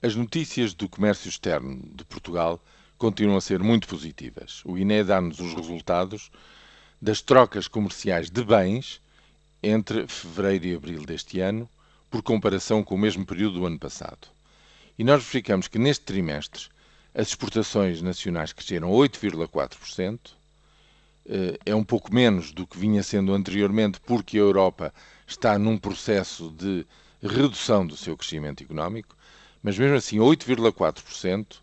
As notícias do comércio externo de Portugal continuam a ser muito positivas. O INE dá-nos os resultados das trocas comerciais de bens entre fevereiro e abril deste ano, por comparação com o mesmo período do ano passado. E nós verificamos que neste trimestre as exportações nacionais cresceram 8,4%, eh, é um pouco menos do que vinha sendo anteriormente, porque a Europa está num processo de redução do seu crescimento económico mas mesmo assim 8,4%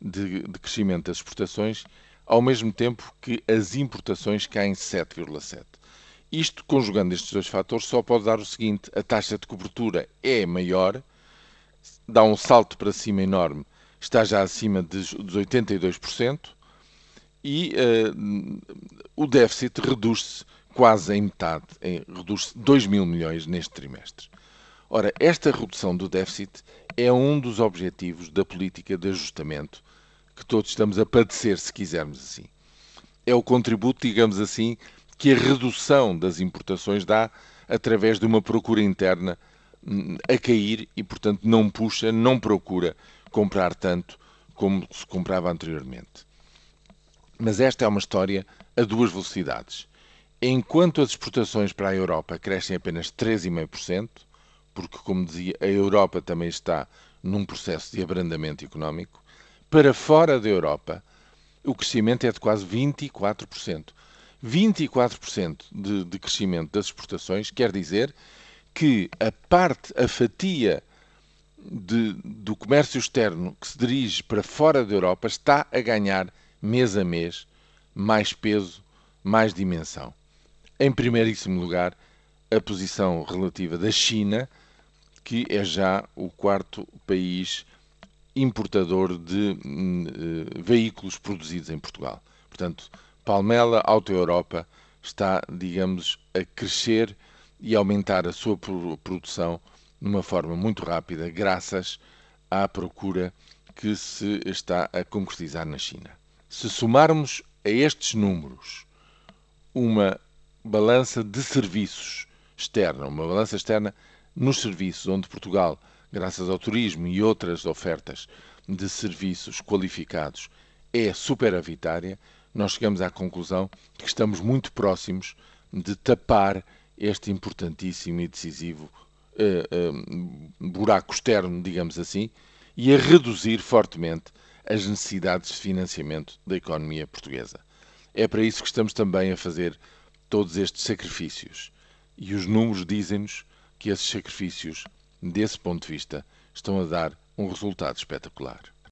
de, de crescimento das exportações, ao mesmo tempo que as importações caem 7,7%. Isto, conjugando estes dois fatores, só pode dar o seguinte: a taxa de cobertura é maior, dá um salto para cima enorme, está já acima dos 82%, e uh, o déficit reduz-se quase em metade, reduz-se 2 mil milhões neste trimestre. Ora, esta redução do déficit é um dos objetivos da política de ajustamento que todos estamos a padecer, se quisermos assim. É o contributo, digamos assim, que a redução das importações dá através de uma procura interna hum, a cair e, portanto, não puxa, não procura comprar tanto como se comprava anteriormente. Mas esta é uma história a duas velocidades. Enquanto as exportações para a Europa crescem apenas 3,5%, porque, como dizia, a Europa também está num processo de abrandamento económico. Para fora da Europa, o crescimento é de quase 24%. 24% de, de crescimento das exportações quer dizer que a parte, a fatia de, do comércio externo que se dirige para fora da Europa está a ganhar mês a mês mais peso, mais dimensão. Em primeiríssimo lugar, a posição relativa da China, que é já o quarto país importador de uh, veículos produzidos em Portugal. Portanto, Palmela Auto Europa está, digamos, a crescer e aumentar a sua produção de uma forma muito rápida, graças à procura que se está a concretizar na China. Se somarmos a estes números uma balança de serviços externa, uma balança externa nos serviços onde Portugal, graças ao turismo e outras ofertas de serviços qualificados, é superavitária, nós chegamos à conclusão que estamos muito próximos de tapar este importantíssimo e decisivo uh, uh, buraco externo, digamos assim, e a reduzir fortemente as necessidades de financiamento da economia portuguesa. É para isso que estamos também a fazer todos estes sacrifícios. E os números dizem-nos que esses sacrifícios, desse ponto de vista, estão a dar um resultado espetacular.